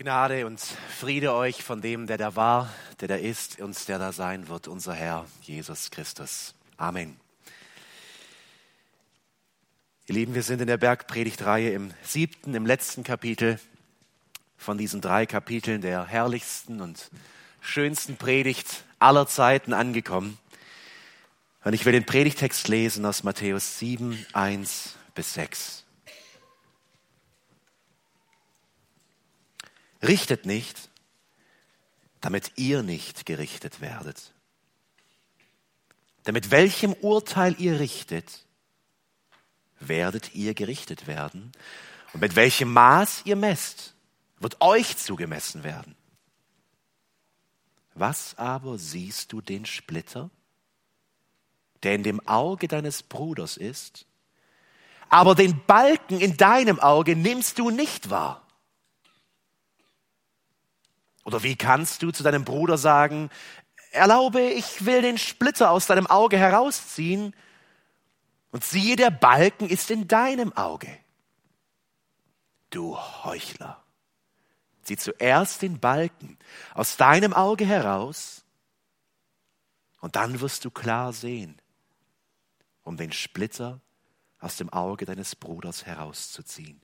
Gnade und Friede euch von dem, der da war, der da ist und der da sein wird, unser Herr Jesus Christus. Amen. Ihr Lieben, wir sind in der Bergpredigtreihe im siebten, im letzten Kapitel von diesen drei Kapiteln der herrlichsten und schönsten Predigt aller Zeiten angekommen. Und ich will den Predigtext lesen aus Matthäus 7, 1 bis 6. Richtet nicht, damit ihr nicht gerichtet werdet. Denn mit welchem Urteil ihr richtet, werdet ihr gerichtet werden. Und mit welchem Maß ihr messt, wird euch zugemessen werden. Was aber siehst du den Splitter, der in dem Auge deines Bruders ist, aber den Balken in deinem Auge nimmst du nicht wahr? Oder wie kannst du zu deinem Bruder sagen, erlaube, ich will den Splitter aus deinem Auge herausziehen und siehe, der Balken ist in deinem Auge. Du Heuchler, zieh zuerst den Balken aus deinem Auge heraus und dann wirst du klar sehen, um den Splitter aus dem Auge deines Bruders herauszuziehen.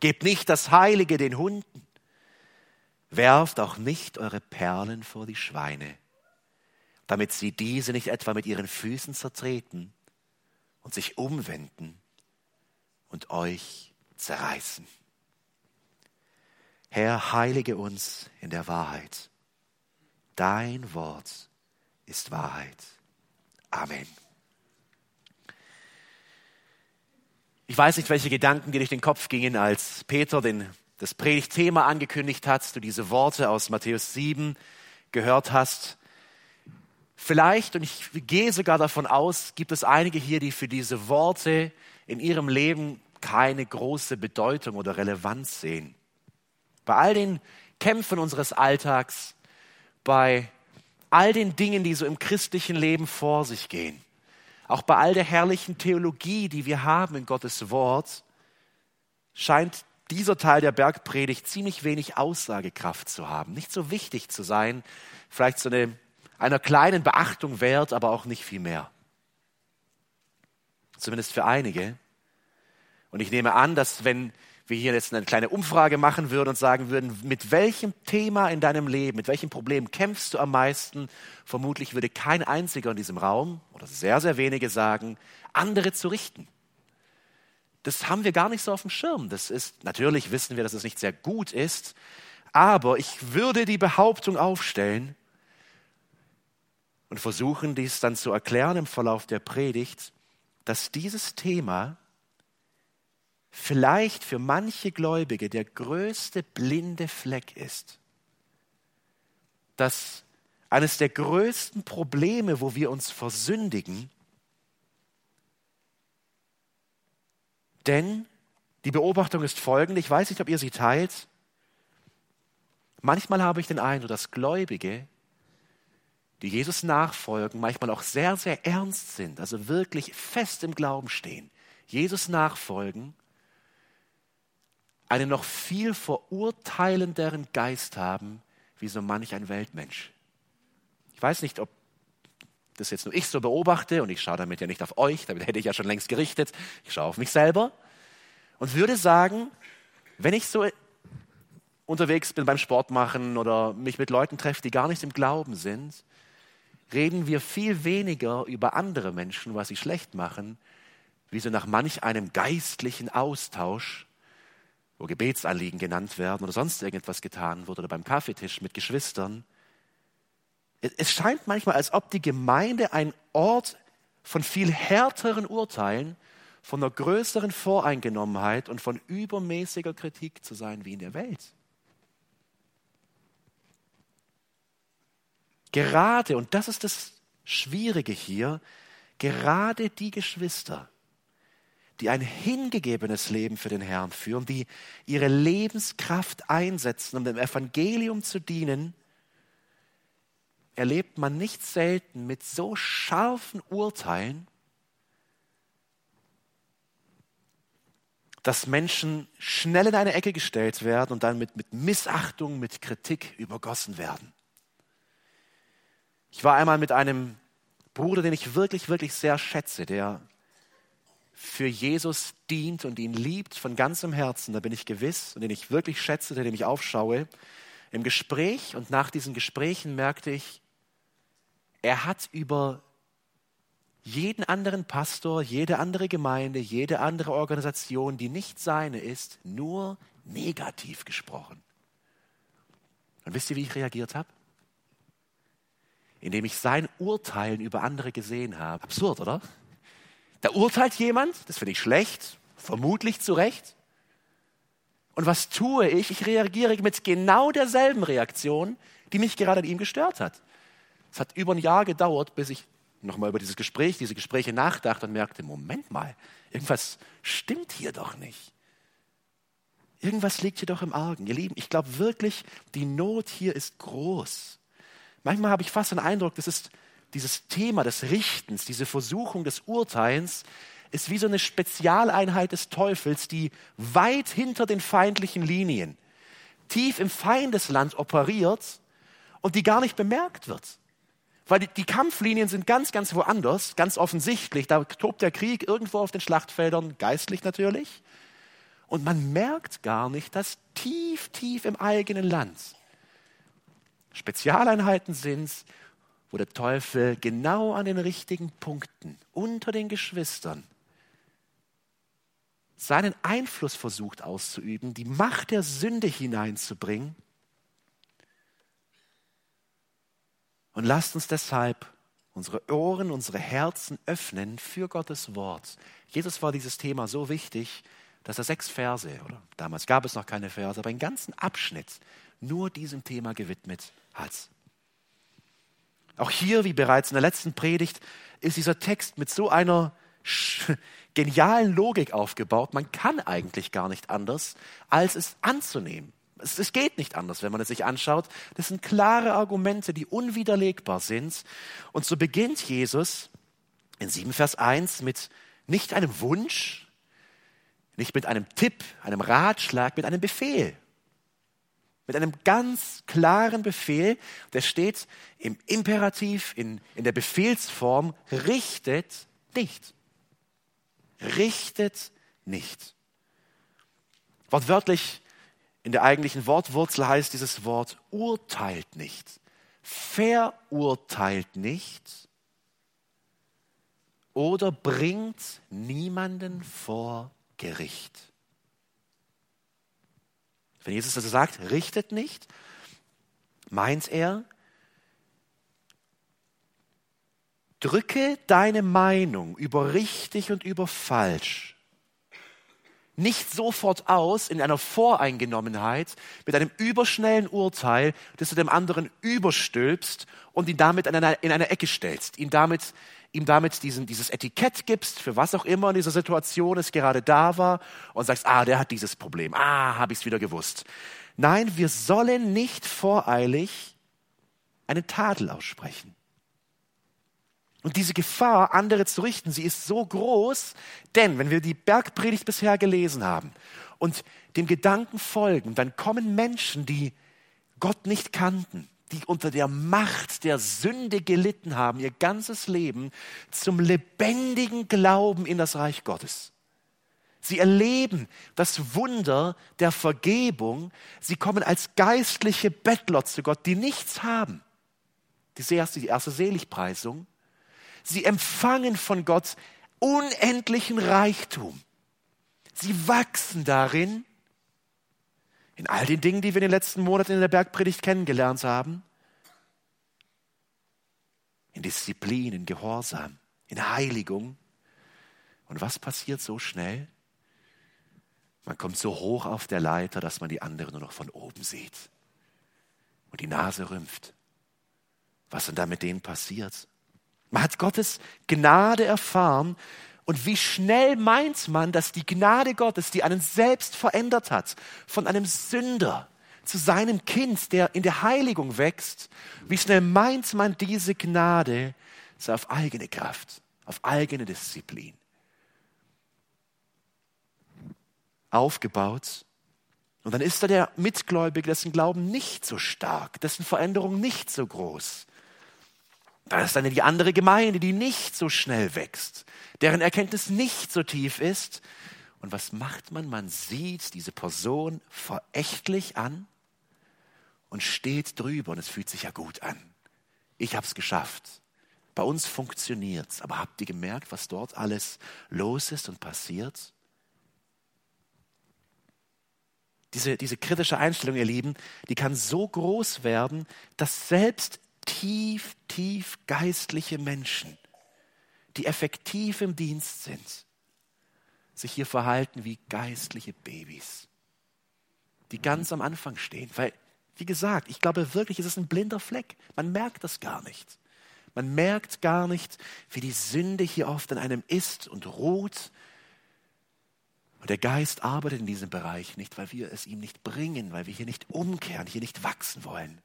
Gebt nicht das Heilige den Hunden. Werft auch nicht eure Perlen vor die Schweine, damit sie diese nicht etwa mit ihren Füßen zertreten und sich umwenden und euch zerreißen. Herr, heilige uns in der Wahrheit. Dein Wort ist Wahrheit. Amen. Ich weiß nicht, welche Gedanken dir durch den Kopf gingen, als Peter den, das Predigtthema angekündigt hat, du diese Worte aus Matthäus 7 gehört hast. Vielleicht, und ich gehe sogar davon aus, gibt es einige hier, die für diese Worte in ihrem Leben keine große Bedeutung oder Relevanz sehen. Bei all den Kämpfen unseres Alltags, bei all den Dingen, die so im christlichen Leben vor sich gehen, auch bei all der herrlichen Theologie, die wir haben in Gottes Wort, scheint dieser Teil der Bergpredigt ziemlich wenig Aussagekraft zu haben, nicht so wichtig zu sein, vielleicht so eine, einer kleinen Beachtung wert, aber auch nicht viel mehr. Zumindest für einige. Und ich nehme an, dass wenn wir hier jetzt eine kleine Umfrage machen würden und sagen würden, mit welchem Thema in deinem Leben, mit welchem Problem kämpfst du am meisten, vermutlich würde kein einziger in diesem Raum oder sehr, sehr wenige sagen, andere zu richten. Das haben wir gar nicht so auf dem Schirm. Das ist, natürlich wissen wir, dass es nicht sehr gut ist, aber ich würde die Behauptung aufstellen und versuchen, dies dann zu erklären im Verlauf der Predigt, dass dieses Thema vielleicht für manche Gläubige der größte blinde Fleck ist. Dass eines der größten Probleme, wo wir uns versündigen, denn die Beobachtung ist folgende, ich weiß nicht, ob ihr sie teilt, manchmal habe ich den Eindruck, dass Gläubige, die Jesus nachfolgen, manchmal auch sehr, sehr ernst sind, also wirklich fest im Glauben stehen, Jesus nachfolgen, einen noch viel verurteilenderen Geist haben, wie so manch ein Weltmensch. Ich weiß nicht, ob das jetzt nur ich so beobachte und ich schaue damit ja nicht auf euch, damit hätte ich ja schon längst gerichtet. Ich schaue auf mich selber und würde sagen, wenn ich so unterwegs bin beim Sport machen oder mich mit Leuten treffe, die gar nicht im Glauben sind, reden wir viel weniger über andere Menschen, was sie schlecht machen, wie so nach manch einem geistlichen Austausch wo Gebetsanliegen genannt werden oder sonst irgendetwas getan wird oder beim Kaffeetisch mit Geschwistern. Es scheint manchmal, als ob die Gemeinde ein Ort von viel härteren Urteilen, von einer größeren Voreingenommenheit und von übermäßiger Kritik zu sein wie in der Welt. Gerade, und das ist das Schwierige hier, gerade die Geschwister, die ein hingegebenes Leben für den Herrn führen, die ihre Lebenskraft einsetzen, um dem Evangelium zu dienen, erlebt man nicht selten mit so scharfen Urteilen dass Menschen schnell in eine Ecke gestellt werden und dann mit, mit Missachtung, mit Kritik übergossen werden. Ich war einmal mit einem Bruder, den ich wirklich, wirklich sehr schätze, der für Jesus dient und ihn liebt von ganzem Herzen, da bin ich gewiss, und den ich wirklich schätze, der dem ich aufschaue, im Gespräch und nach diesen Gesprächen merkte ich, er hat über jeden anderen Pastor, jede andere Gemeinde, jede andere Organisation, die nicht seine ist, nur negativ gesprochen. Und wisst ihr, wie ich reagiert habe? Indem ich sein Urteilen über andere gesehen habe. Absurd, oder? Da urteilt jemand, das finde ich schlecht, vermutlich zu Recht. Und was tue ich? Ich reagiere mit genau derselben Reaktion, die mich gerade an ihm gestört hat. Es hat über ein Jahr gedauert, bis ich nochmal über dieses Gespräch, diese Gespräche nachdachte und merkte, Moment mal, irgendwas stimmt hier doch nicht. Irgendwas liegt hier doch im Argen. Ihr Lieben, ich glaube wirklich, die Not hier ist groß. Manchmal habe ich fast den Eindruck, das ist dieses Thema des Richtens, diese Versuchung des Urteils, ist wie so eine Spezialeinheit des Teufels, die weit hinter den feindlichen Linien, tief im Feindesland operiert und die gar nicht bemerkt wird. Weil die, die, Kampflinien sind ganz, ganz woanders, ganz offensichtlich. Da tobt der Krieg irgendwo auf den Schlachtfeldern, geistlich natürlich. Und man merkt gar nicht, dass tief, tief im eigenen Land Spezialeinheiten sind, wo der Teufel genau an den richtigen Punkten unter den Geschwistern seinen Einfluss versucht auszuüben, die Macht der Sünde hineinzubringen Und lasst uns deshalb unsere Ohren, unsere Herzen öffnen für Gottes Wort. Jesus war dieses Thema so wichtig, dass er sechs Verse, oder damals gab es noch keine Verse, aber einen ganzen Abschnitt nur diesem Thema gewidmet hat. Auch hier, wie bereits in der letzten Predigt, ist dieser Text mit so einer genialen Logik aufgebaut. Man kann eigentlich gar nicht anders, als es anzunehmen. Es, es geht nicht anders, wenn man es sich anschaut. Das sind klare Argumente, die unwiderlegbar sind. Und so beginnt Jesus in 7 Vers 1 mit nicht einem Wunsch, nicht mit einem Tipp, einem Ratschlag, mit einem Befehl. Mit einem ganz klaren Befehl, der steht im Imperativ, in, in der Befehlsform, richtet nicht. Richtet nicht. Wortwörtlich in der eigentlichen Wortwurzel heißt dieses Wort urteilt nicht, verurteilt nicht oder bringt niemanden vor Gericht. Wenn Jesus also sagt, richtet nicht, meint er, drücke deine Meinung über richtig und über falsch nicht sofort aus in einer Voreingenommenheit mit einem überschnellen Urteil, das du dem anderen überstülpst und ihn damit in eine, in eine Ecke stellst, ihn damit, ihm damit diesen, dieses Etikett gibst, für was auch immer in dieser Situation es gerade da war und sagst, ah, der hat dieses Problem, ah, habe ich es wieder gewusst. Nein, wir sollen nicht voreilig einen Tadel aussprechen. Und diese Gefahr, andere zu richten, sie ist so groß, denn wenn wir die Bergpredigt bisher gelesen haben und dem Gedanken folgen, dann kommen Menschen, die Gott nicht kannten, die unter der Macht der Sünde gelitten haben, ihr ganzes Leben, zum lebendigen Glauben in das Reich Gottes. Sie erleben das Wunder der Vergebung. Sie kommen als geistliche Bettler zu Gott, die nichts haben. Die erste, Seligpreisung. Sie empfangen von Gott unendlichen Reichtum. Sie wachsen darin, in all den Dingen, die wir in den letzten Monaten in der Bergpredigt kennengelernt haben. In Disziplin, in Gehorsam, in Heiligung. Und was passiert so schnell? Man kommt so hoch auf der Leiter, dass man die anderen nur noch von oben sieht. Und die Nase rümpft. Was denn da mit denen passiert? Man hat Gottes Gnade erfahren. Und wie schnell meint man, dass die Gnade Gottes, die einen selbst verändert hat, von einem Sünder zu seinem Kind, der in der Heiligung wächst, wie schnell meint man diese Gnade sei auf eigene Kraft, auf eigene Disziplin. aufgebaut. Und dann ist da der Mitgläubige, dessen Glauben nicht so stark, dessen Veränderung nicht so groß. Da ist dann die andere Gemeinde, die nicht so schnell wächst, deren Erkenntnis nicht so tief ist. Und was macht man? Man sieht diese Person verächtlich an und steht drüber und es fühlt sich ja gut an. Ich habe es geschafft. Bei uns funktioniert's. Aber habt ihr gemerkt, was dort alles los ist und passiert? Diese, diese kritische Einstellung, ihr Lieben, die kann so groß werden, dass selbst tief, tief geistliche Menschen, die effektiv im Dienst sind, sich hier verhalten wie geistliche Babys, die ganz am Anfang stehen. Weil, wie gesagt, ich glaube wirklich, es ist ein blinder Fleck. Man merkt das gar nicht. Man merkt gar nicht, wie die Sünde hier oft in einem ist und ruht und der Geist arbeitet in diesem Bereich nicht, weil wir es ihm nicht bringen, weil wir hier nicht umkehren, hier nicht wachsen wollen.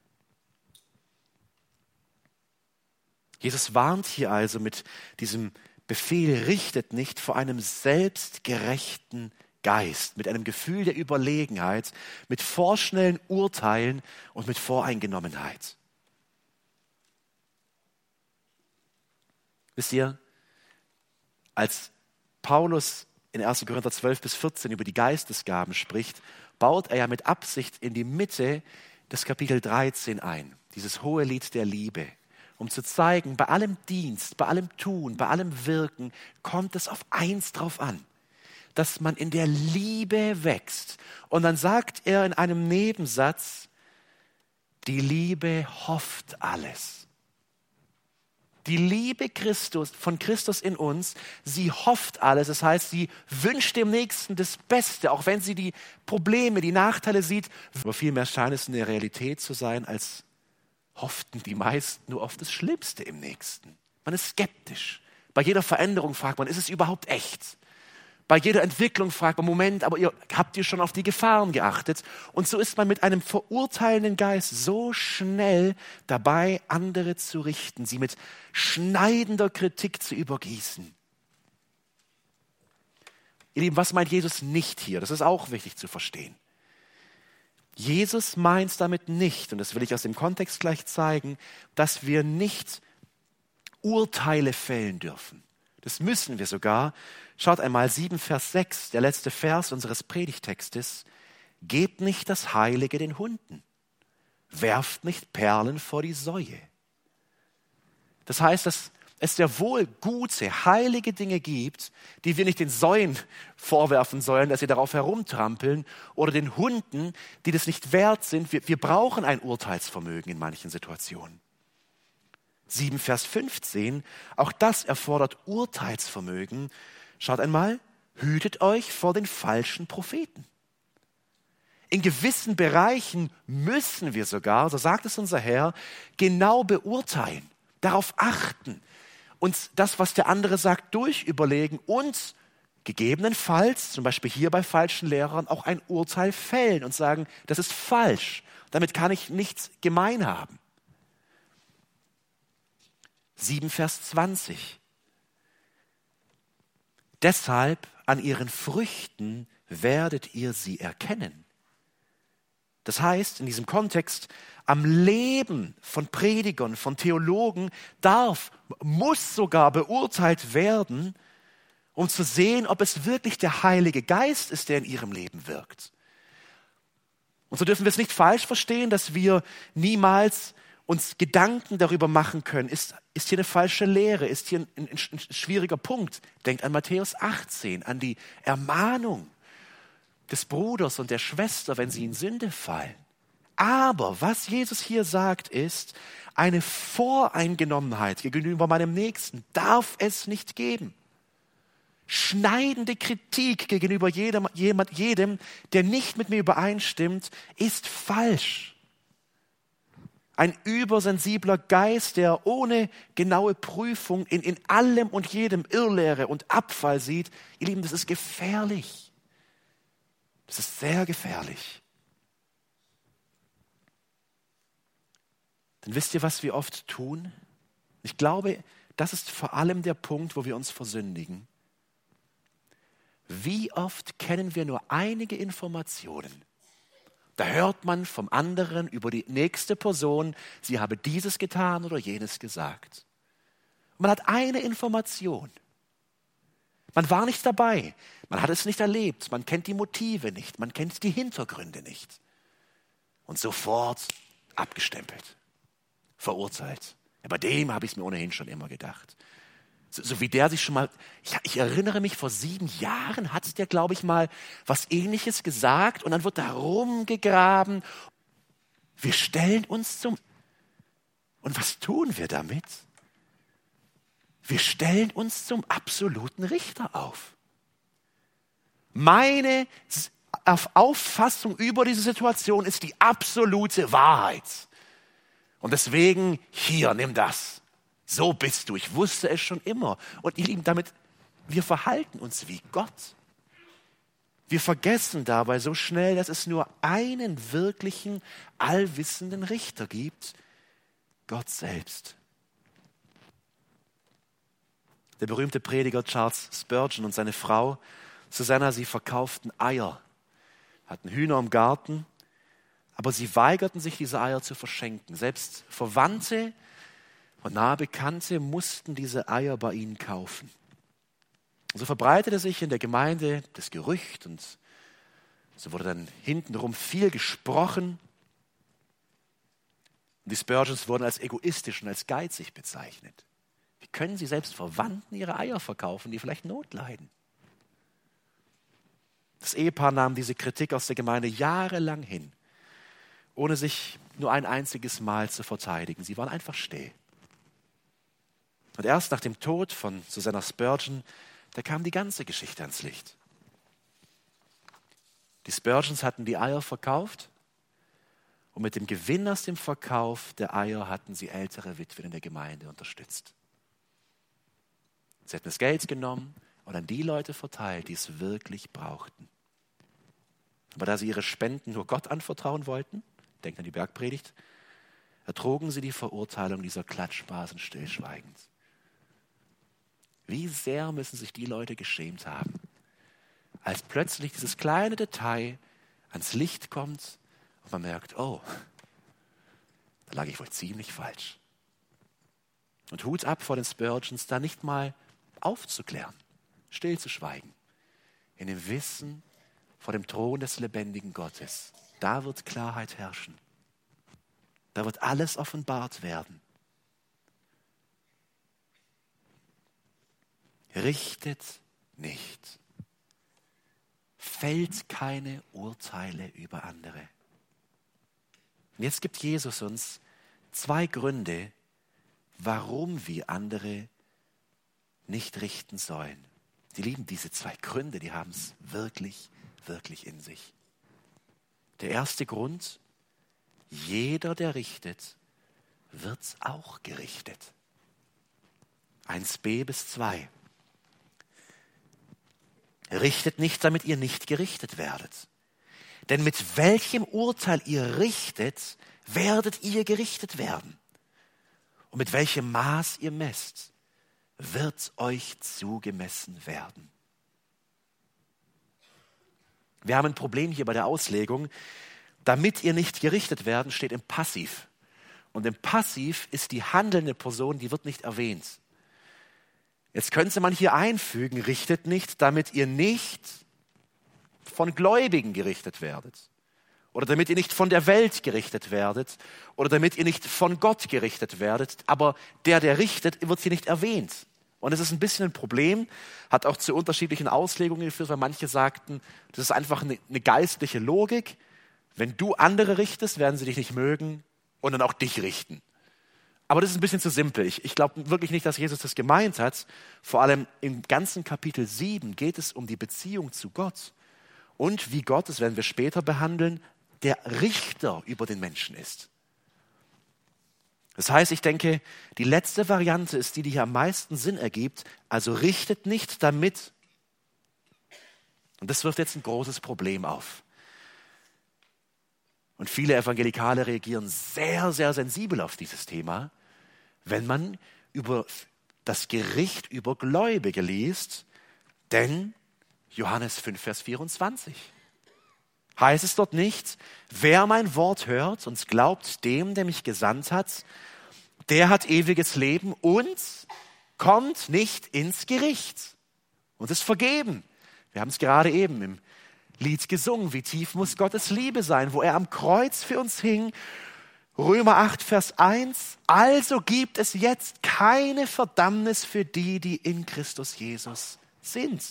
Jesus warnt hier also mit diesem Befehl, richtet nicht vor einem selbstgerechten Geist, mit einem Gefühl der Überlegenheit, mit vorschnellen Urteilen und mit Voreingenommenheit. Wisst ihr, als Paulus in 1. Korinther 12 bis 14 über die Geistesgaben spricht, baut er ja mit Absicht in die Mitte des Kapitel 13 ein, dieses hohe Lied der Liebe, um zu zeigen, bei allem Dienst, bei allem Tun, bei allem Wirken kommt es auf eins drauf an, dass man in der Liebe wächst. Und dann sagt er in einem Nebensatz, die Liebe hofft alles die Liebe Christus, von Christus in uns, sie hofft alles. Das heißt, sie wünscht dem Nächsten das Beste, auch wenn sie die Probleme, die Nachteile sieht. Aber vielmehr scheint es eine Realität zu sein, als hofften die meisten nur auf das Schlimmste im Nächsten. Man ist skeptisch. Bei jeder Veränderung fragt man, ist es überhaupt echt? Bei jeder Entwicklung fragt man, Moment, aber ihr, habt ihr schon auf die Gefahren geachtet? Und so ist man mit einem verurteilenden Geist so schnell dabei, andere zu richten, sie mit schneidender Kritik zu übergießen. Ihr Lieben, was meint Jesus nicht hier? Das ist auch wichtig zu verstehen. Jesus meint damit nicht, und das will ich aus dem Kontext gleich zeigen, dass wir nicht Urteile fällen dürfen. Das müssen wir sogar. Schaut einmal 7 Vers 6, der letzte Vers unseres Predigtextes. Gebt nicht das Heilige den Hunden. Werft nicht Perlen vor die Säue. Das heißt, dass es sehr wohl gute, heilige Dinge gibt, die wir nicht den Säuen vorwerfen sollen, dass sie darauf herumtrampeln, oder den Hunden, die das nicht wert sind. Wir, wir brauchen ein Urteilsvermögen in manchen Situationen. 7 Vers 15, auch das erfordert Urteilsvermögen. Schaut einmal, hütet euch vor den falschen Propheten. In gewissen Bereichen müssen wir sogar, so sagt es unser Herr, genau beurteilen, darauf achten, uns das, was der andere sagt, durchüberlegen und gegebenenfalls, zum Beispiel hier bei falschen Lehrern, auch ein Urteil fällen und sagen, das ist falsch. Damit kann ich nichts gemein haben. 7 Vers 20. Deshalb an ihren Früchten werdet ihr sie erkennen. Das heißt, in diesem Kontext, am Leben von Predigern, von Theologen darf, muss sogar beurteilt werden, um zu sehen, ob es wirklich der Heilige Geist ist, der in ihrem Leben wirkt. Und so dürfen wir es nicht falsch verstehen, dass wir niemals uns Gedanken darüber machen können, ist, ist hier eine falsche Lehre, ist hier ein, ein, ein schwieriger Punkt. Denkt an Matthäus 18, an die Ermahnung des Bruders und der Schwester, wenn sie in Sünde fallen. Aber was Jesus hier sagt, ist, eine Voreingenommenheit gegenüber meinem Nächsten darf es nicht geben. Schneidende Kritik gegenüber jedem, jedem, der nicht mit mir übereinstimmt, ist falsch. Ein übersensibler Geist, der ohne genaue Prüfung in, in allem und jedem Irrlehre und Abfall sieht, ihr Lieben, das ist gefährlich. Das ist sehr gefährlich. Denn wisst ihr, was wir oft tun? Ich glaube, das ist vor allem der Punkt, wo wir uns versündigen. Wie oft kennen wir nur einige Informationen? Da hört man vom anderen über die nächste Person, sie habe dieses getan oder jenes gesagt. Man hat eine Information. Man war nicht dabei, man hat es nicht erlebt, man kennt die Motive nicht, man kennt die Hintergründe nicht. Und sofort abgestempelt, verurteilt. Ja, bei dem habe ich es mir ohnehin schon immer gedacht. So, so wie der sich schon mal, ich, ich erinnere mich, vor sieben Jahren hat der, glaube ich, mal was ähnliches gesagt und dann wird da rumgegraben. Wir stellen uns zum, und was tun wir damit? Wir stellen uns zum absoluten Richter auf. Meine Auffassung über diese Situation ist die absolute Wahrheit. Und deswegen, hier, nimm das. So bist du. Ich wusste es schon immer. Und ihr Lieben, damit, wir verhalten uns wie Gott. Wir vergessen dabei so schnell, dass es nur einen wirklichen, allwissenden Richter gibt, Gott selbst. Der berühmte Prediger Charles Spurgeon und seine Frau Susanna, sie verkauften Eier, hatten Hühner im Garten, aber sie weigerten sich, diese Eier zu verschenken. Selbst Verwandte und nahe Bekannte mussten diese Eier bei ihnen kaufen. Und so verbreitete sich in der Gemeinde das Gerücht und so wurde dann hintenrum viel gesprochen. Und die Spurgeons wurden als egoistisch und als geizig bezeichnet. Können sie selbst Verwandten ihre Eier verkaufen, die vielleicht Not leiden? Das Ehepaar nahm diese Kritik aus der Gemeinde jahrelang hin, ohne sich nur ein einziges Mal zu verteidigen. Sie waren einfach still. Und erst nach dem Tod von Susanna Spurgeon, da kam die ganze Geschichte ans Licht. Die Spurgeons hatten die Eier verkauft und mit dem Gewinn aus dem Verkauf der Eier hatten sie ältere Witwen in der Gemeinde unterstützt. Sie hatten das Geld genommen und an die Leute verteilt, die es wirklich brauchten. Aber da sie ihre Spenden nur Gott anvertrauen wollten, denkt an die Bergpredigt, ertrugen sie die Verurteilung dieser Klatschbasen stillschweigend. Wie sehr müssen sich die Leute geschämt haben, als plötzlich dieses kleine Detail ans Licht kommt und man merkt, oh, da lag ich wohl ziemlich falsch. Und Hut ab vor den Spurgeons, da nicht mal aufzuklären, stillzuschweigen, in dem Wissen vor dem Thron des lebendigen Gottes. Da wird Klarheit herrschen. Da wird alles offenbart werden. Richtet nicht. Fällt keine Urteile über andere. Und jetzt gibt Jesus uns zwei Gründe, warum wir andere nicht richten sollen. Die lieben diese zwei Gründe, die haben es wirklich, wirklich in sich. Der erste Grund, jeder, der richtet, wird auch gerichtet. 1b bis 2. Richtet nicht, damit ihr nicht gerichtet werdet. Denn mit welchem Urteil ihr richtet, werdet ihr gerichtet werden. Und mit welchem Maß ihr messt, wird euch zugemessen werden. Wir haben ein Problem hier bei der Auslegung. Damit ihr nicht gerichtet werden, steht im Passiv. Und im Passiv ist die handelnde Person, die wird nicht erwähnt. Jetzt könnte man hier einfügen, richtet nicht, damit ihr nicht von Gläubigen gerichtet werdet. Oder damit ihr nicht von der Welt gerichtet werdet. Oder damit ihr nicht von Gott gerichtet werdet. Aber der, der richtet, wird hier nicht erwähnt. Und es ist ein bisschen ein Problem, hat auch zu unterschiedlichen Auslegungen geführt, weil manche sagten, das ist einfach eine, geistliche Logik. Wenn du andere richtest, werden sie dich nicht mögen und dann auch dich richten. Aber das ist ein bisschen zu simpel. Ich, ich glaube wirklich nicht, dass Jesus das gemeint hat. Vor allem im ganzen Kapitel 7 geht es um die Beziehung zu Gott und wie Gott, das werden wir später behandeln, der Richter über den Menschen ist. Das heißt, ich denke, die letzte Variante ist die, die hier am meisten Sinn ergibt. Also richtet nicht damit. Und das wirft jetzt ein großes Problem auf. Und viele Evangelikale reagieren sehr, sehr sensibel auf dieses Thema, wenn man über das Gericht über Gläubige liest, denn Johannes 5, Vers 24. Heißt es dort nicht, wer mein Wort hört und glaubt dem, der mich gesandt hat, der hat ewiges Leben und kommt nicht ins Gericht und ist vergeben. Wir haben es gerade eben im Lied gesungen. Wie tief muss Gottes Liebe sein, wo er am Kreuz für uns hing. Römer 8, Vers 1. Also gibt es jetzt keine Verdammnis für die, die in Christus Jesus sind.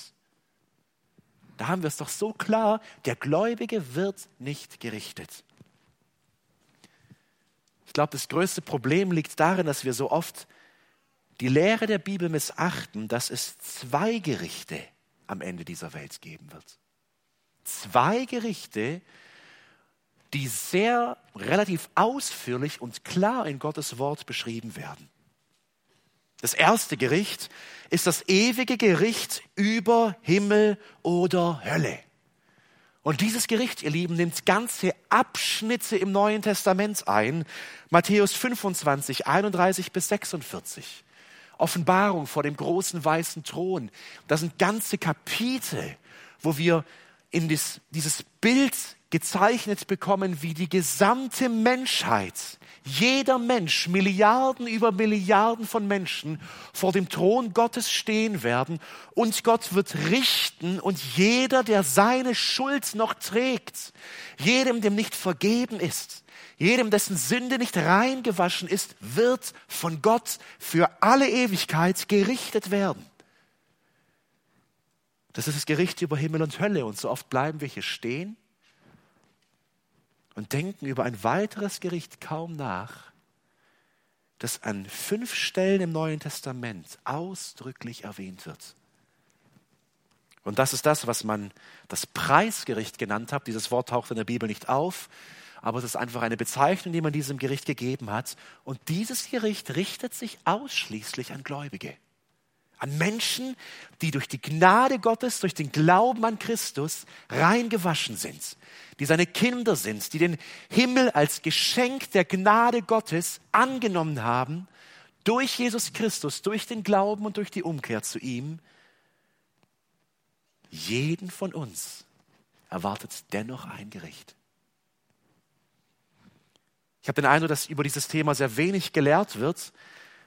Da haben wir es doch so klar, der Gläubige wird nicht gerichtet. Ich glaube, das größte Problem liegt darin, dass wir so oft die Lehre der Bibel missachten, dass es zwei Gerichte am Ende dieser Welt geben wird. Zwei Gerichte, die sehr relativ ausführlich und klar in Gottes Wort beschrieben werden. Das erste Gericht ist das ewige Gericht über Himmel oder Hölle. Und dieses Gericht, ihr Lieben, nimmt ganze Abschnitte im Neuen Testament ein. Matthäus 25, 31 bis 46. Offenbarung vor dem großen weißen Thron. Das sind ganze Kapitel, wo wir in das, dieses Bild gezeichnet bekommen, wie die gesamte Menschheit, jeder Mensch, Milliarden über Milliarden von Menschen vor dem Thron Gottes stehen werden und Gott wird richten und jeder, der seine Schuld noch trägt, jedem, dem nicht vergeben ist, jedem, dessen Sünde nicht reingewaschen ist, wird von Gott für alle Ewigkeit gerichtet werden. Das ist das Gericht über Himmel und Hölle. Und so oft bleiben wir hier stehen und denken über ein weiteres Gericht kaum nach, das an fünf Stellen im Neuen Testament ausdrücklich erwähnt wird. Und das ist das, was man das Preisgericht genannt hat. Dieses Wort taucht in der Bibel nicht auf, aber es ist einfach eine Bezeichnung, die man diesem Gericht gegeben hat. Und dieses Gericht richtet sich ausschließlich an Gläubige. An Menschen, die durch die Gnade Gottes, durch den Glauben an Christus reingewaschen sind, die seine Kinder sind, die den Himmel als Geschenk der Gnade Gottes angenommen haben, durch Jesus Christus, durch den Glauben und durch die Umkehr zu ihm. Jeden von uns erwartet dennoch ein Gericht. Ich habe den Eindruck, dass über dieses Thema sehr wenig gelehrt wird,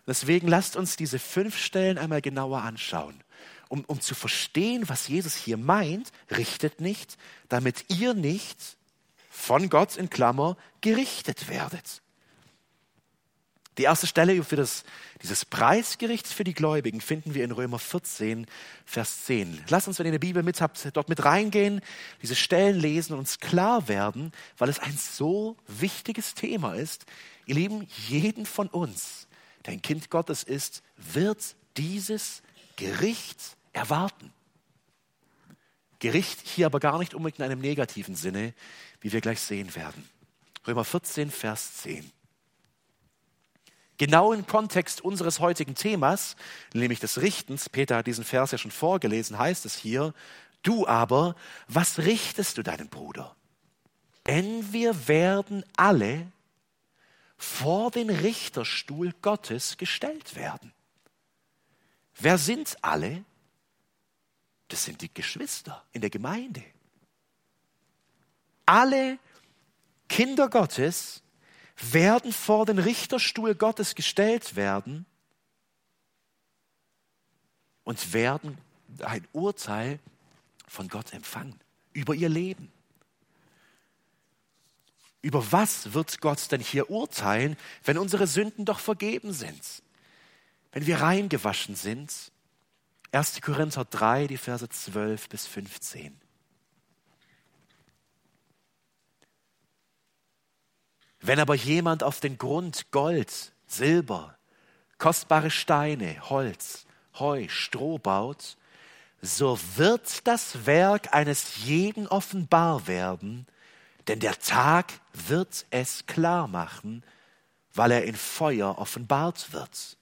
Deswegen lasst uns diese fünf Stellen einmal genauer anschauen. Um, um zu verstehen, was Jesus hier meint, richtet nicht, damit ihr nicht von Gott in Klammer gerichtet werdet. Die erste Stelle für das, dieses Preisgerichts für die Gläubigen finden wir in Römer 14, Vers 10. Lasst uns, wenn ihr eine Bibel mit habt, dort mit reingehen, diese Stellen lesen und uns klar werden, weil es ein so wichtiges Thema ist. Ihr Lieben, jeden von uns der ein Kind Gottes ist, wird dieses Gericht erwarten. Gericht hier aber gar nicht unbedingt in einem negativen Sinne, wie wir gleich sehen werden. Römer 14, Vers 10. Genau im Kontext unseres heutigen Themas, nämlich des Richtens, Peter hat diesen Vers ja schon vorgelesen, heißt es hier, du aber, was richtest du deinen Bruder? Denn wir werden alle vor den Richterstuhl Gottes gestellt werden. Wer sind alle? Das sind die Geschwister in der Gemeinde. Alle Kinder Gottes werden vor den Richterstuhl Gottes gestellt werden und werden ein Urteil von Gott empfangen über ihr Leben. Über was wird Gott denn hier urteilen, wenn unsere Sünden doch vergeben sind? Wenn wir reingewaschen sind? 1. Korinther 3, die Verse 12 bis 15. Wenn aber jemand auf den Grund Gold, Silber, kostbare Steine, Holz, Heu, Stroh baut, so wird das Werk eines jeden offenbar werden, denn der Tag wird es klar machen, weil er in Feuer offenbart wird.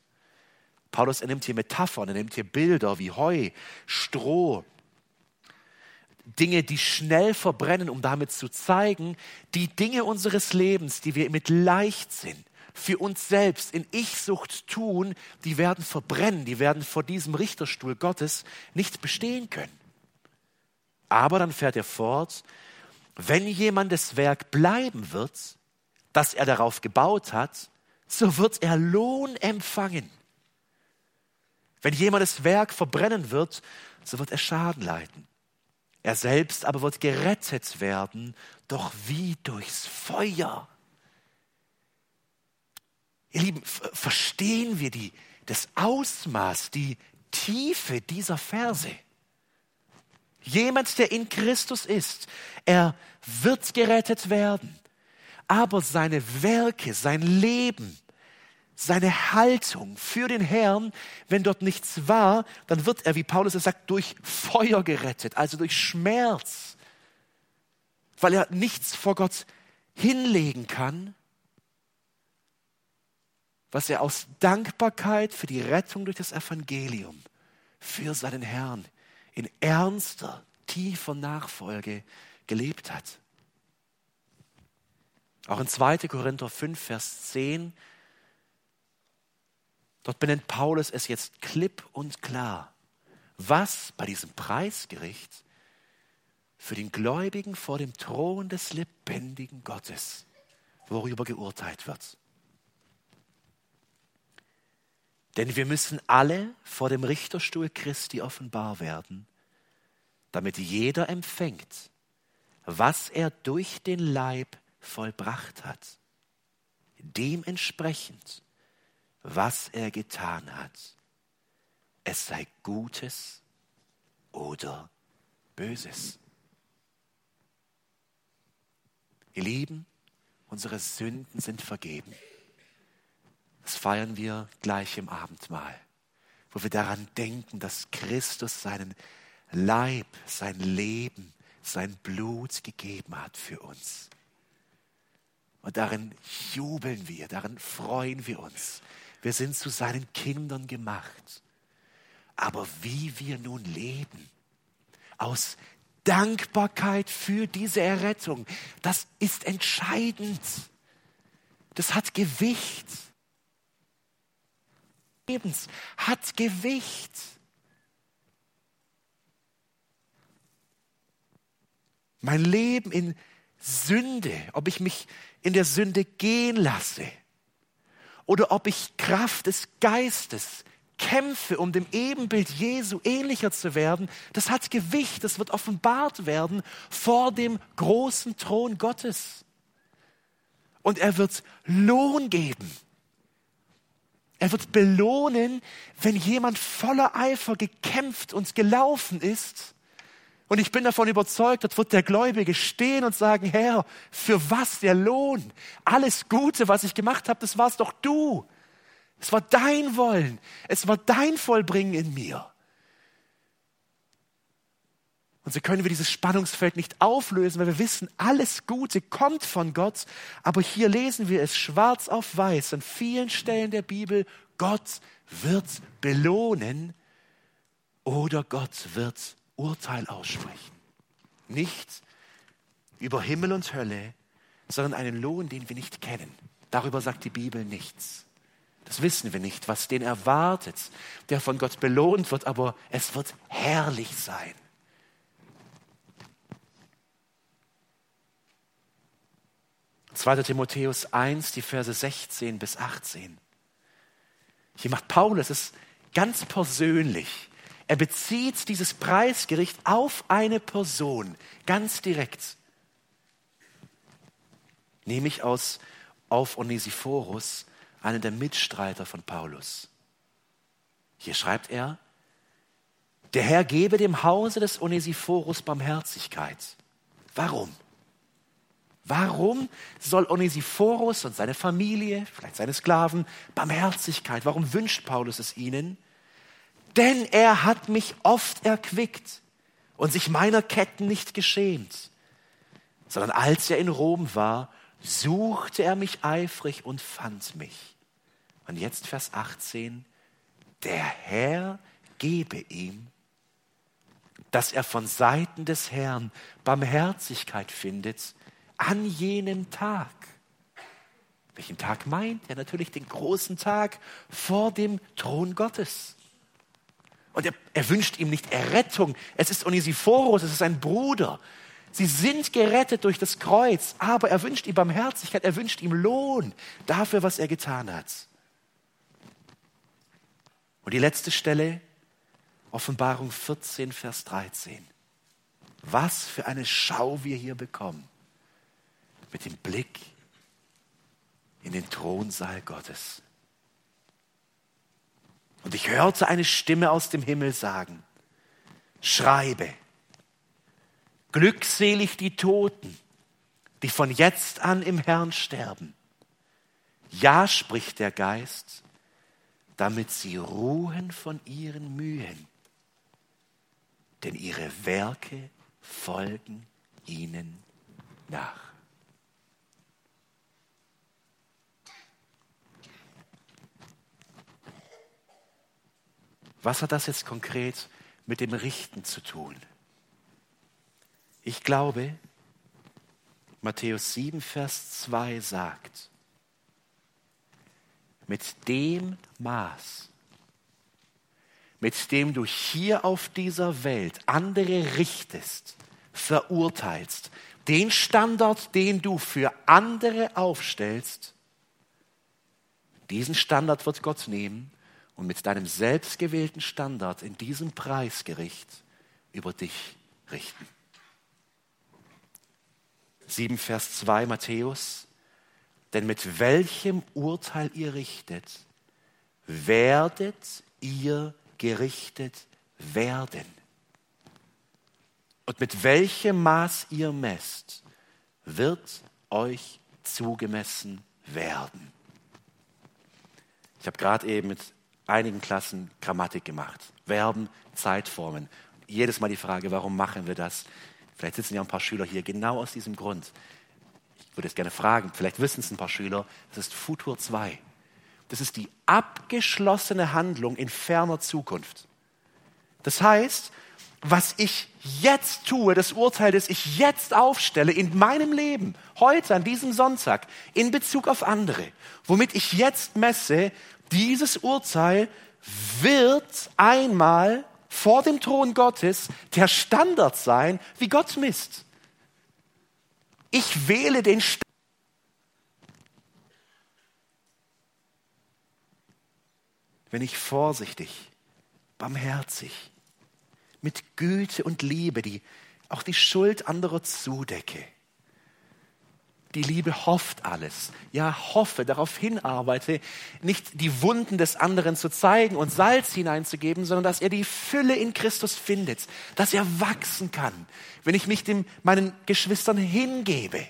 Paulus er nimmt hier Metaphern, er nimmt hier Bilder wie Heu, Stroh, Dinge, die schnell verbrennen, um damit zu zeigen, die Dinge unseres Lebens, die wir mit Leichtsinn für uns selbst in Ich-Sucht tun, die werden verbrennen, die werden vor diesem Richterstuhl Gottes nicht bestehen können. Aber dann fährt er fort, wenn jemandes Werk bleiben wird, das er darauf gebaut hat, so wird er Lohn empfangen. Wenn jemandes Werk verbrennen wird, so wird er Schaden leiden. Er selbst aber wird gerettet werden, doch wie durchs Feuer. Ihr Lieben, verstehen wir die, das Ausmaß, die Tiefe dieser Verse? Jemand, der in Christus ist, er wird gerettet werden, aber seine Werke, sein Leben, seine Haltung für den Herrn, wenn dort nichts war, dann wird er, wie Paulus es sagt, durch Feuer gerettet, also durch Schmerz, weil er nichts vor Gott hinlegen kann, was er aus Dankbarkeit für die Rettung durch das Evangelium für seinen Herrn in ernster, tiefer Nachfolge gelebt hat. Auch in 2. Korinther 5, Vers 10, dort benennt Paulus es jetzt klipp und klar, was bei diesem Preisgericht für den Gläubigen vor dem Thron des lebendigen Gottes, worüber geurteilt wird. Denn wir müssen alle vor dem Richterstuhl Christi offenbar werden, damit jeder empfängt, was er durch den Leib vollbracht hat, dementsprechend, was er getan hat, es sei Gutes oder Böses. Ihr Lieben, unsere Sünden sind vergeben. Das feiern wir gleich im Abendmahl, wo wir daran denken, dass Christus seinen Leib, sein Leben, sein Blut gegeben hat für uns. Und darin jubeln wir, darin freuen wir uns. Wir sind zu seinen Kindern gemacht. Aber wie wir nun leben, aus Dankbarkeit für diese Errettung, das ist entscheidend. Das hat Gewicht. Lebens hat Gewicht. Mein Leben in Sünde, ob ich mich in der Sünde gehen lasse oder ob ich Kraft des Geistes kämpfe, um dem Ebenbild Jesu ähnlicher zu werden, das hat Gewicht, das wird offenbart werden vor dem großen Thron Gottes. Und er wird Lohn geben. Er wird belohnen, wenn jemand voller Eifer gekämpft und gelaufen ist. Und ich bin davon überzeugt, dort wird der Gläubige stehen und sagen, Herr, für was der Lohn? Alles Gute, was ich gemacht habe, das warst doch du. Es war dein Wollen. Es war dein Vollbringen in mir. Und so können wir dieses Spannungsfeld nicht auflösen, weil wir wissen, alles Gute kommt von Gott. Aber hier lesen wir es schwarz auf weiß an vielen Stellen der Bibel. Gott wird belohnen oder Gott wird Urteil aussprechen. Nicht über Himmel und Hölle, sondern einen Lohn, den wir nicht kennen. Darüber sagt die Bibel nichts. Das wissen wir nicht, was den erwartet, der von Gott belohnt wird, aber es wird herrlich sein. 2. Timotheus 1, die Verse 16 bis 18. Hier macht Paulus es ganz persönlich. Er bezieht dieses Preisgericht auf eine Person, ganz direkt. Nämlich aus, auf Onesiphorus, einen der Mitstreiter von Paulus. Hier schreibt er, der Herr gebe dem Hause des Onesiphorus Barmherzigkeit. Warum? Warum soll Onesiphorus und seine Familie, vielleicht seine Sklaven, Barmherzigkeit? Warum wünscht Paulus es ihnen? Denn er hat mich oft erquickt und sich meiner Ketten nicht geschämt, sondern als er in Rom war, suchte er mich eifrig und fand mich. Und jetzt Vers 18, der Herr gebe ihm, dass er von Seiten des Herrn Barmherzigkeit findet, an jenem Tag. Welchen Tag meint er? Natürlich den großen Tag vor dem Thron Gottes. Und er, er wünscht ihm nicht Errettung. Es ist Onesiphorus, es ist ein Bruder. Sie sind gerettet durch das Kreuz, aber er wünscht ihm Barmherzigkeit, er wünscht ihm Lohn dafür, was er getan hat. Und die letzte Stelle, Offenbarung 14, Vers 13. Was für eine Schau wir hier bekommen. Mit dem Blick in den Thronsaal Gottes. Und ich hörte eine Stimme aus dem Himmel sagen, schreibe, glückselig die Toten, die von jetzt an im Herrn sterben. Ja, spricht der Geist, damit sie ruhen von ihren Mühen, denn ihre Werke folgen ihnen nach. Was hat das jetzt konkret mit dem Richten zu tun? Ich glaube, Matthäus 7, Vers 2 sagt, mit dem Maß, mit dem du hier auf dieser Welt andere richtest, verurteilst, den Standard, den du für andere aufstellst, diesen Standard wird Gott nehmen und mit deinem selbstgewählten Standard in diesem Preisgericht über dich richten. 7 Vers 2 Matthäus, denn mit welchem Urteil ihr richtet, werdet ihr gerichtet werden. Und mit welchem Maß ihr messt, wird euch zugemessen werden. Ich habe gerade eben mit einigen Klassen Grammatik gemacht. Verben, Zeitformen. Jedes Mal die Frage, warum machen wir das? Vielleicht sitzen ja ein paar Schüler hier genau aus diesem Grund. Ich würde es gerne fragen, vielleicht wissen es ein paar Schüler, das ist Futur 2. Das ist die abgeschlossene Handlung in ferner Zukunft. Das heißt, was ich jetzt tue, das Urteil, das ich jetzt aufstelle in meinem Leben, heute an diesem Sonntag, in Bezug auf andere, womit ich jetzt messe, dieses Urteil wird einmal vor dem Thron Gottes der Standard sein, wie Gott misst. Ich wähle den Standard. Wenn ich vorsichtig, barmherzig, mit Güte und Liebe, die auch die Schuld anderer zudecke, die Liebe hofft alles. Ja, hoffe, darauf hinarbeite, nicht die Wunden des anderen zu zeigen und Salz hineinzugeben, sondern dass er die Fülle in Christus findet, dass er wachsen kann, wenn ich mich dem, meinen Geschwistern hingebe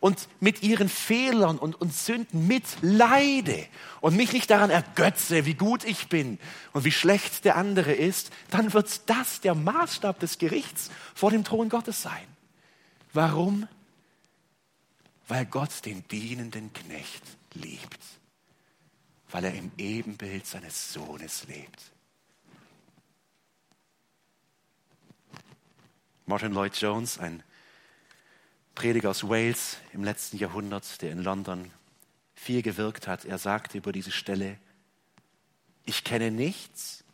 und mit ihren Fehlern und, und Sünden mitleide und mich nicht daran ergötze, wie gut ich bin und wie schlecht der andere ist, dann wird das der Maßstab des Gerichts vor dem Thron Gottes sein. Warum? Weil Gott den dienenden Knecht liebt, weil er im Ebenbild seines Sohnes lebt. Martin Lloyd Jones, ein Prediger aus Wales im letzten Jahrhundert, der in London viel gewirkt hat, er sagte über diese Stelle, ich kenne nichts,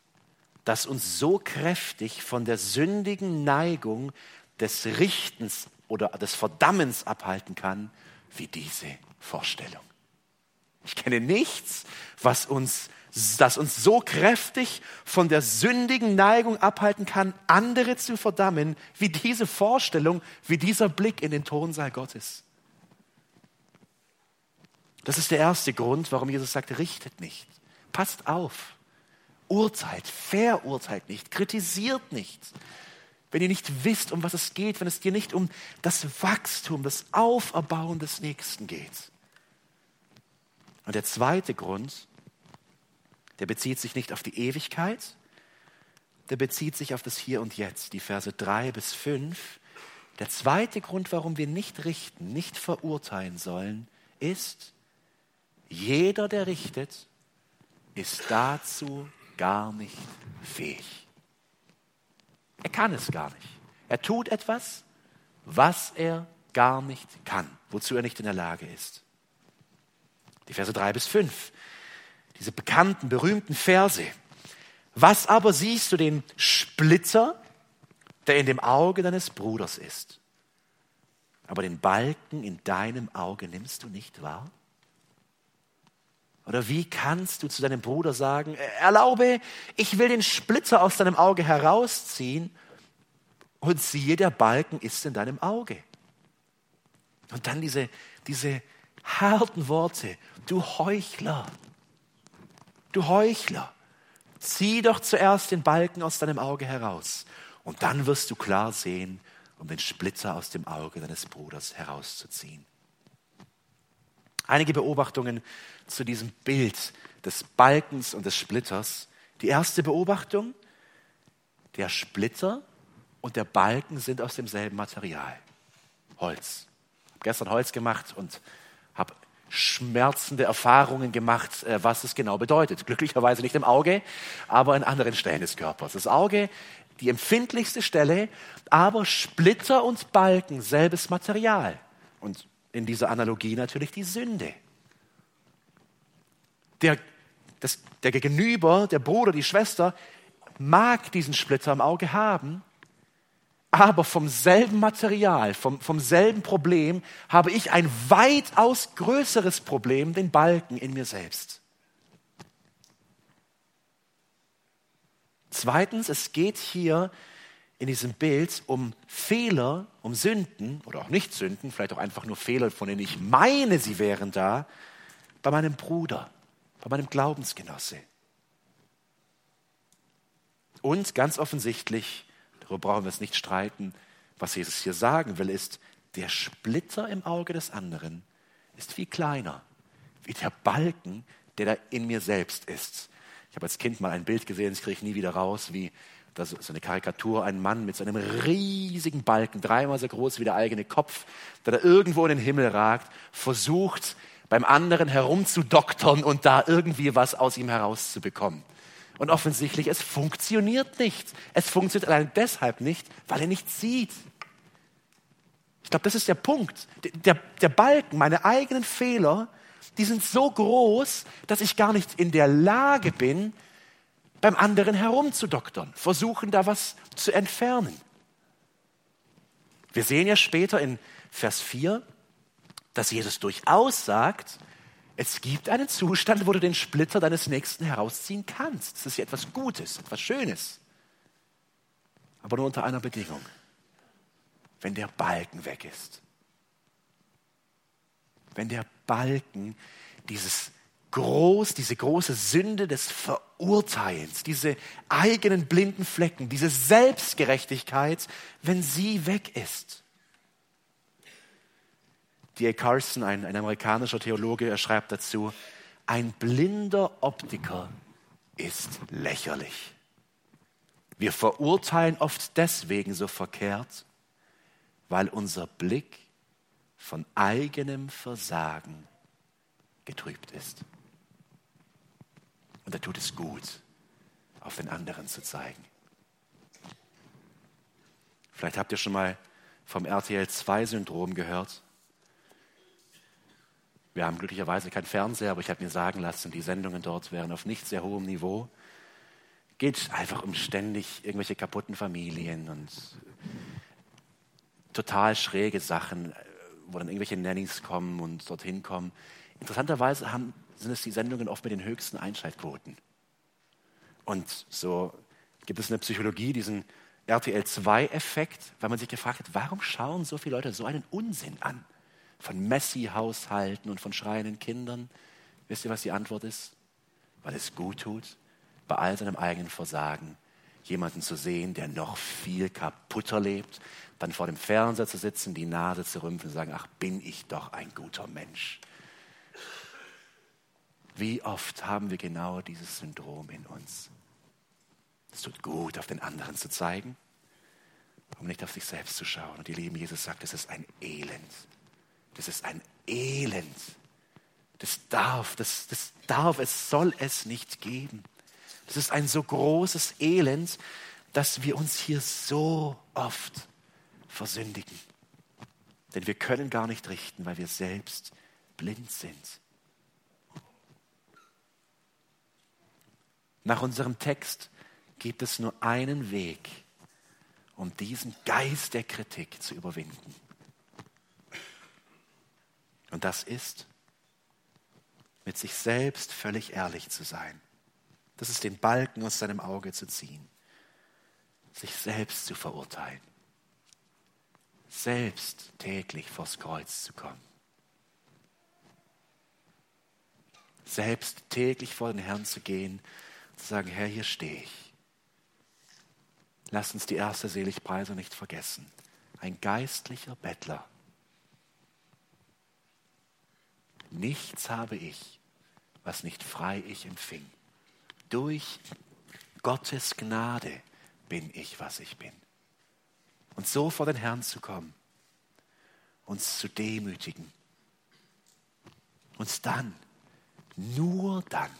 das uns so kräftig von der sündigen Neigung des Richtens oder des Verdammens abhalten kann, wie diese Vorstellung. Ich kenne nichts, was uns, das uns so kräftig von der sündigen Neigung abhalten kann, andere zu verdammen, wie diese Vorstellung, wie dieser Blick in den Thronsaal Gottes. Das ist der erste Grund, warum Jesus sagt, richtet nicht, passt auf, urteilt, verurteilt nicht, kritisiert nicht, wenn ihr nicht wisst, um was es geht, wenn es dir nicht um das Wachstum, das Auferbauen des Nächsten geht. Und der zweite Grund, der bezieht sich nicht auf die Ewigkeit, der bezieht sich auf das Hier und Jetzt, die Verse drei bis fünf. Der zweite Grund, warum wir nicht richten, nicht verurteilen sollen, ist, jeder, der richtet, ist dazu gar nicht fähig. Er kann es gar nicht. Er tut etwas, was er gar nicht kann, wozu er nicht in der Lage ist. Die Verse drei bis fünf, diese bekannten, berühmten Verse. Was aber siehst du den Splitter, der in dem Auge deines Bruders ist, aber den Balken in deinem Auge nimmst du nicht wahr? Oder wie kannst du zu deinem Bruder sagen, erlaube, ich will den Splitter aus deinem Auge herausziehen und siehe, der Balken ist in deinem Auge. Und dann diese, diese harten Worte, du Heuchler, du Heuchler, zieh doch zuerst den Balken aus deinem Auge heraus und dann wirst du klar sehen, um den Splitter aus dem Auge deines Bruders herauszuziehen. Einige Beobachtungen zu diesem Bild des Balkens und des Splitters. Die erste Beobachtung, der Splitter und der Balken sind aus demselben Material. Holz. Ich habe gestern Holz gemacht und habe schmerzende Erfahrungen gemacht, äh, was es genau bedeutet. Glücklicherweise nicht im Auge, aber in anderen Stellen des Körpers. Das Auge, die empfindlichste Stelle, aber Splitter und Balken, selbes Material. Und in dieser Analogie natürlich die Sünde. Der, das, der Gegenüber, der Bruder, die Schwester, mag diesen Splitter im Auge haben, aber vom selben Material, vom, vom selben Problem habe ich ein weitaus größeres Problem, den Balken in mir selbst. Zweitens, es geht hier in diesem Bild um Fehler, um Sünden oder auch nicht Sünden, vielleicht auch einfach nur Fehler, von denen ich meine, sie wären da, bei meinem Bruder, bei meinem Glaubensgenosse. Und ganz offensichtlich darüber brauchen wir es nicht streiten. Was Jesus hier sagen will, ist, der Splitter im Auge des anderen ist viel kleiner, wie der Balken, der da in mir selbst ist. Ich habe als Kind mal ein Bild gesehen, das kriege ich nie wieder raus, wie das so eine Karikatur, ein Mann mit so einem riesigen Balken, dreimal so groß wie der eigene Kopf, der da irgendwo in den Himmel ragt, versucht beim anderen herumzudoktern und da irgendwie was aus ihm herauszubekommen. Und offensichtlich, es funktioniert nicht. Es funktioniert allein deshalb nicht, weil er nichts sieht. Ich glaube, das ist der Punkt. Der, der Balken, meine eigenen Fehler, die sind so groß, dass ich gar nicht in der Lage bin, beim anderen herumzudoktern, versuchen da was zu entfernen. Wir sehen ja später in Vers 4, dass Jesus durchaus sagt, es gibt einen Zustand, wo du den Splitter deines Nächsten herausziehen kannst. Das ist ja etwas Gutes, etwas Schönes. Aber nur unter einer Bedingung. Wenn der Balken weg ist. Wenn der Balken dieses groß, diese große Sünde des Verurteilens, diese eigenen blinden Flecken, diese Selbstgerechtigkeit, wenn sie weg ist. D.A. Carson, ein, ein amerikanischer Theologe, er schreibt dazu, ein blinder Optiker ist lächerlich. Wir verurteilen oft deswegen so verkehrt, weil unser Blick von eigenem Versagen getrübt ist. Und da tut es gut, auf den anderen zu zeigen. Vielleicht habt ihr schon mal vom RTL-2-Syndrom gehört. Wir haben glücklicherweise kein Fernseher, aber ich habe mir sagen lassen, die Sendungen dort wären auf nicht sehr hohem Niveau. Geht einfach um ständig irgendwelche kaputten Familien und total schräge Sachen, wo dann irgendwelche Nannies kommen und dorthin kommen. Interessanterweise haben, sind es die Sendungen oft mit den höchsten Einschaltquoten. Und so gibt es in der Psychologie diesen RTL-2-Effekt, weil man sich gefragt hat, warum schauen so viele Leute so einen Unsinn an? Von Messi-Haushalten und von schreienden Kindern? Wisst ihr, was die Antwort ist? Weil es gut tut, bei all seinem eigenen Versagen jemanden zu sehen, der noch viel kaputter lebt, dann vor dem Fernseher zu sitzen, die Nase zu rümpfen und sagen, ach, bin ich doch ein guter Mensch. Wie oft haben wir genau dieses Syndrom in uns? Es tut gut, auf den anderen zu zeigen, um nicht auf sich selbst zu schauen. Und die Lieben, Jesus sagt, es ist ein Elend, das ist ein Elend. Das darf, das, das darf, es soll es nicht geben. Das ist ein so großes Elend, dass wir uns hier so oft versündigen. Denn wir können gar nicht richten, weil wir selbst blind sind. Nach unserem Text gibt es nur einen Weg, um diesen Geist der Kritik zu überwinden. Und das ist, mit sich selbst völlig ehrlich zu sein. Das ist den Balken aus seinem Auge zu ziehen, sich selbst zu verurteilen, selbst täglich vors Kreuz zu kommen, selbst täglich vor den Herrn zu gehen, zu sagen, Herr, hier stehe ich. Lass uns die erste Seligpreise nicht vergessen. Ein geistlicher Bettler. Nichts habe ich, was nicht frei ich empfing. Durch Gottes Gnade bin ich, was ich bin. Und so vor den Herrn zu kommen, uns zu demütigen, uns dann, nur dann,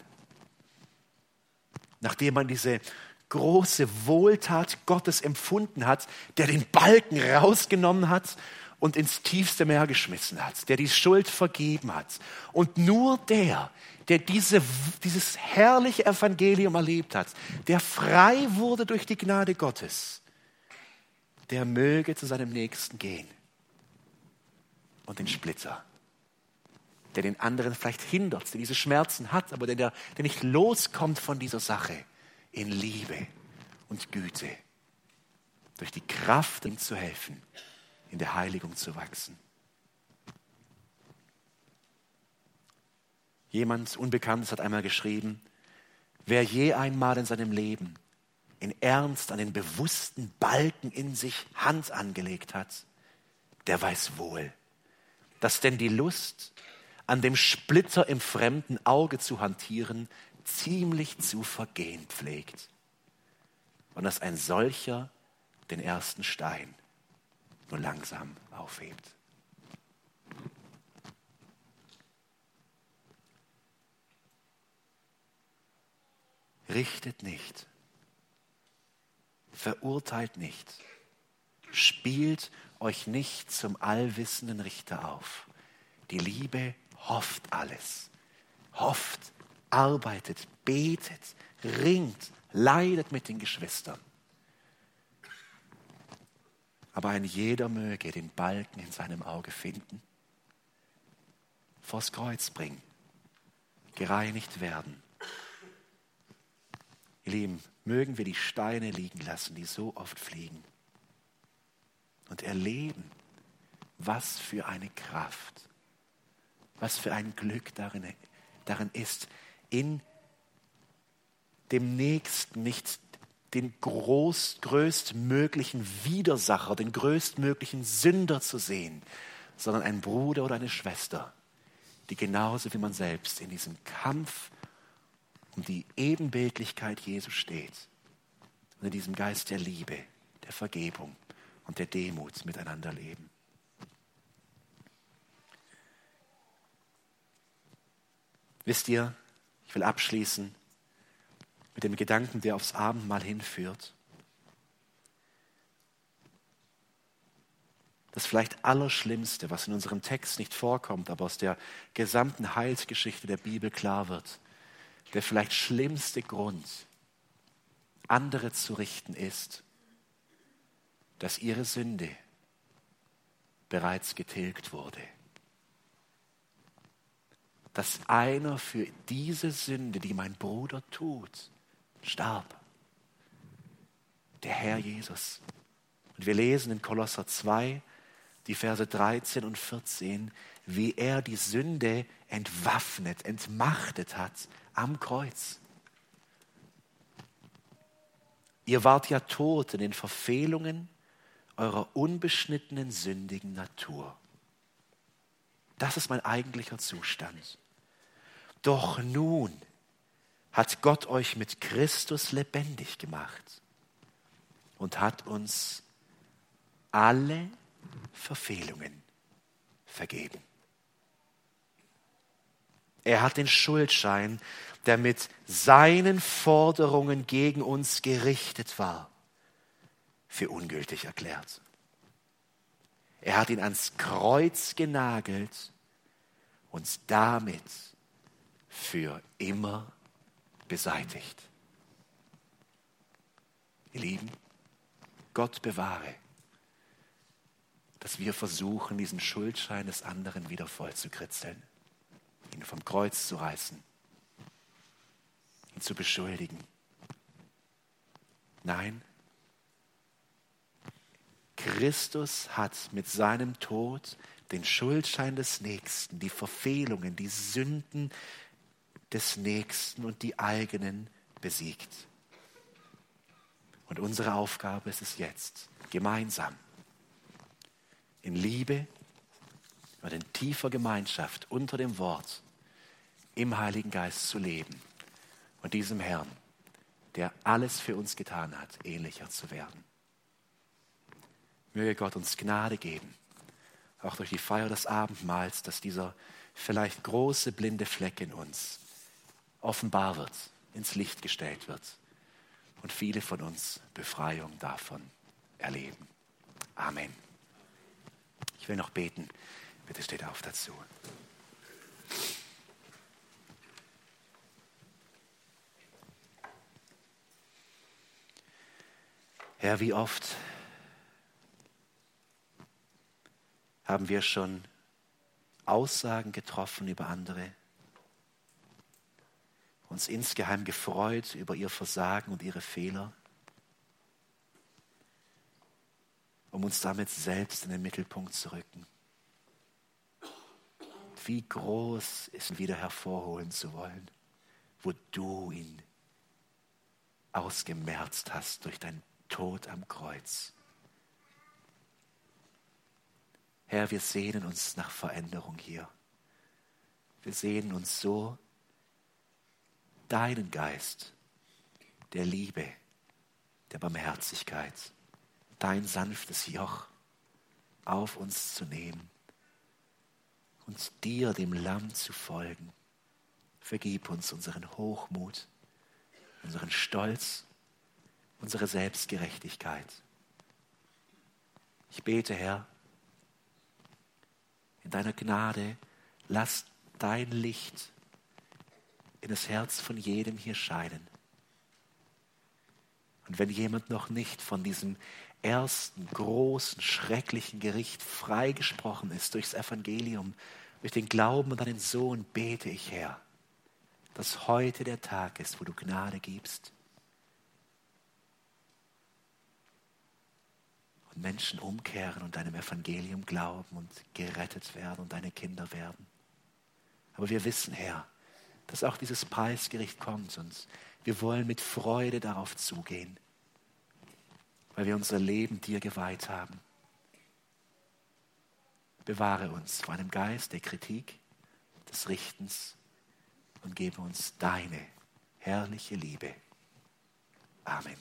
nachdem man diese große Wohltat Gottes empfunden hat, der den Balken rausgenommen hat und ins tiefste Meer geschmissen hat, der die Schuld vergeben hat. Und nur der, der diese, dieses herrliche Evangelium erlebt hat, der frei wurde durch die Gnade Gottes, der möge zu seinem Nächsten gehen und den Splitter, der den anderen vielleicht hindert, der diese Schmerzen hat, aber der, der nicht loskommt von dieser Sache, in Liebe und Güte, durch die Kraft, ihm zu helfen, in der Heiligung zu wachsen. Jemand Unbekanntes hat einmal geschrieben, wer je einmal in seinem Leben in Ernst an den bewussten Balken in sich Hand angelegt hat, der weiß wohl, dass denn die Lust, an dem Splitter im fremden Auge zu hantieren, ziemlich zu vergehen pflegt. Und dass ein solcher den ersten Stein nur langsam aufhebt. Richtet nicht, verurteilt nicht, spielt euch nicht zum allwissenden Richter auf. Die Liebe hofft alles, hofft arbeitet, betet, ringt, leidet mit den Geschwistern. Aber ein jeder möge den Balken in seinem Auge finden, vors Kreuz bringen, gereinigt werden. Ihr Lieben, mögen wir die Steine liegen lassen, die so oft fliegen, und erleben, was für eine Kraft, was für ein Glück darin, darin ist, in dem Nächsten nicht den groß, größtmöglichen Widersacher, den größtmöglichen Sünder zu sehen, sondern einen Bruder oder eine Schwester, die genauso wie man selbst in diesem Kampf um die Ebenbildlichkeit Jesu steht und in diesem Geist der Liebe, der Vergebung und der Demut miteinander leben. Wisst ihr, ich will abschließen mit dem Gedanken, der aufs Abendmahl hinführt. Das vielleicht Allerschlimmste, was in unserem Text nicht vorkommt, aber aus der gesamten Heilsgeschichte der Bibel klar wird, der vielleicht schlimmste Grund, andere zu richten, ist, dass ihre Sünde bereits getilgt wurde dass einer für diese Sünde, die mein Bruder tut, starb. Der Herr Jesus. Und wir lesen in Kolosser 2, die Verse 13 und 14, wie er die Sünde entwaffnet, entmachtet hat am Kreuz. Ihr wart ja tot in den Verfehlungen eurer unbeschnittenen, sündigen Natur. Das ist mein eigentlicher Zustand. Doch nun hat Gott euch mit Christus lebendig gemacht und hat uns alle Verfehlungen vergeben. Er hat den Schuldschein, der mit seinen Forderungen gegen uns gerichtet war, für ungültig erklärt. Er hat ihn ans Kreuz genagelt, und damit für immer beseitigt. Ihr Lieben, Gott bewahre, dass wir versuchen, diesen Schuldschein des anderen wieder voll zu kritzeln, ihn vom Kreuz zu reißen, ihn zu beschuldigen. Nein, Christus hat mit seinem Tod den Schuldschein des Nächsten, die Verfehlungen, die Sünden des Nächsten und die eigenen besiegt. Und unsere Aufgabe ist es jetzt, gemeinsam in Liebe und in tiefer Gemeinschaft unter dem Wort im Heiligen Geist zu leben und diesem Herrn, der alles für uns getan hat, ähnlicher zu werden. Möge Gott uns Gnade geben, auch durch die Feier des Abendmahls, dass dieser vielleicht große blinde Fleck in uns offenbar wird, ins Licht gestellt wird und viele von uns Befreiung davon erleben. Amen. Ich will noch beten. Bitte steht auf dazu. Herr, wie oft haben wir schon Aussagen getroffen über andere, uns insgeheim gefreut über ihr Versagen und ihre Fehler, um uns damit selbst in den Mittelpunkt zu rücken. Wie groß ist wieder hervorholen zu wollen, wo du ihn ausgemerzt hast durch deinen Tod am Kreuz. Herr, wir sehnen uns nach Veränderung hier. Wir sehnen uns so deinen Geist der Liebe, der Barmherzigkeit, dein sanftes Joch auf uns zu nehmen und dir, dem Lamm, zu folgen. Vergib uns unseren Hochmut, unseren Stolz, unsere Selbstgerechtigkeit. Ich bete, Herr, in deiner Gnade, lass dein Licht in das Herz von jedem hier scheinen. Und wenn jemand noch nicht von diesem ersten großen, schrecklichen Gericht freigesprochen ist durchs Evangelium, durch den Glauben an deinen Sohn, bete ich, Herr, dass heute der Tag ist, wo du Gnade gibst. Und Menschen umkehren und deinem Evangelium glauben und gerettet werden und deine Kinder werden. Aber wir wissen, Herr, dass auch dieses Preisgericht kommt und wir wollen mit Freude darauf zugehen, weil wir unser Leben dir geweiht haben. Bewahre uns vor einem Geist der Kritik, des Richtens und gebe uns deine herrliche Liebe. Amen.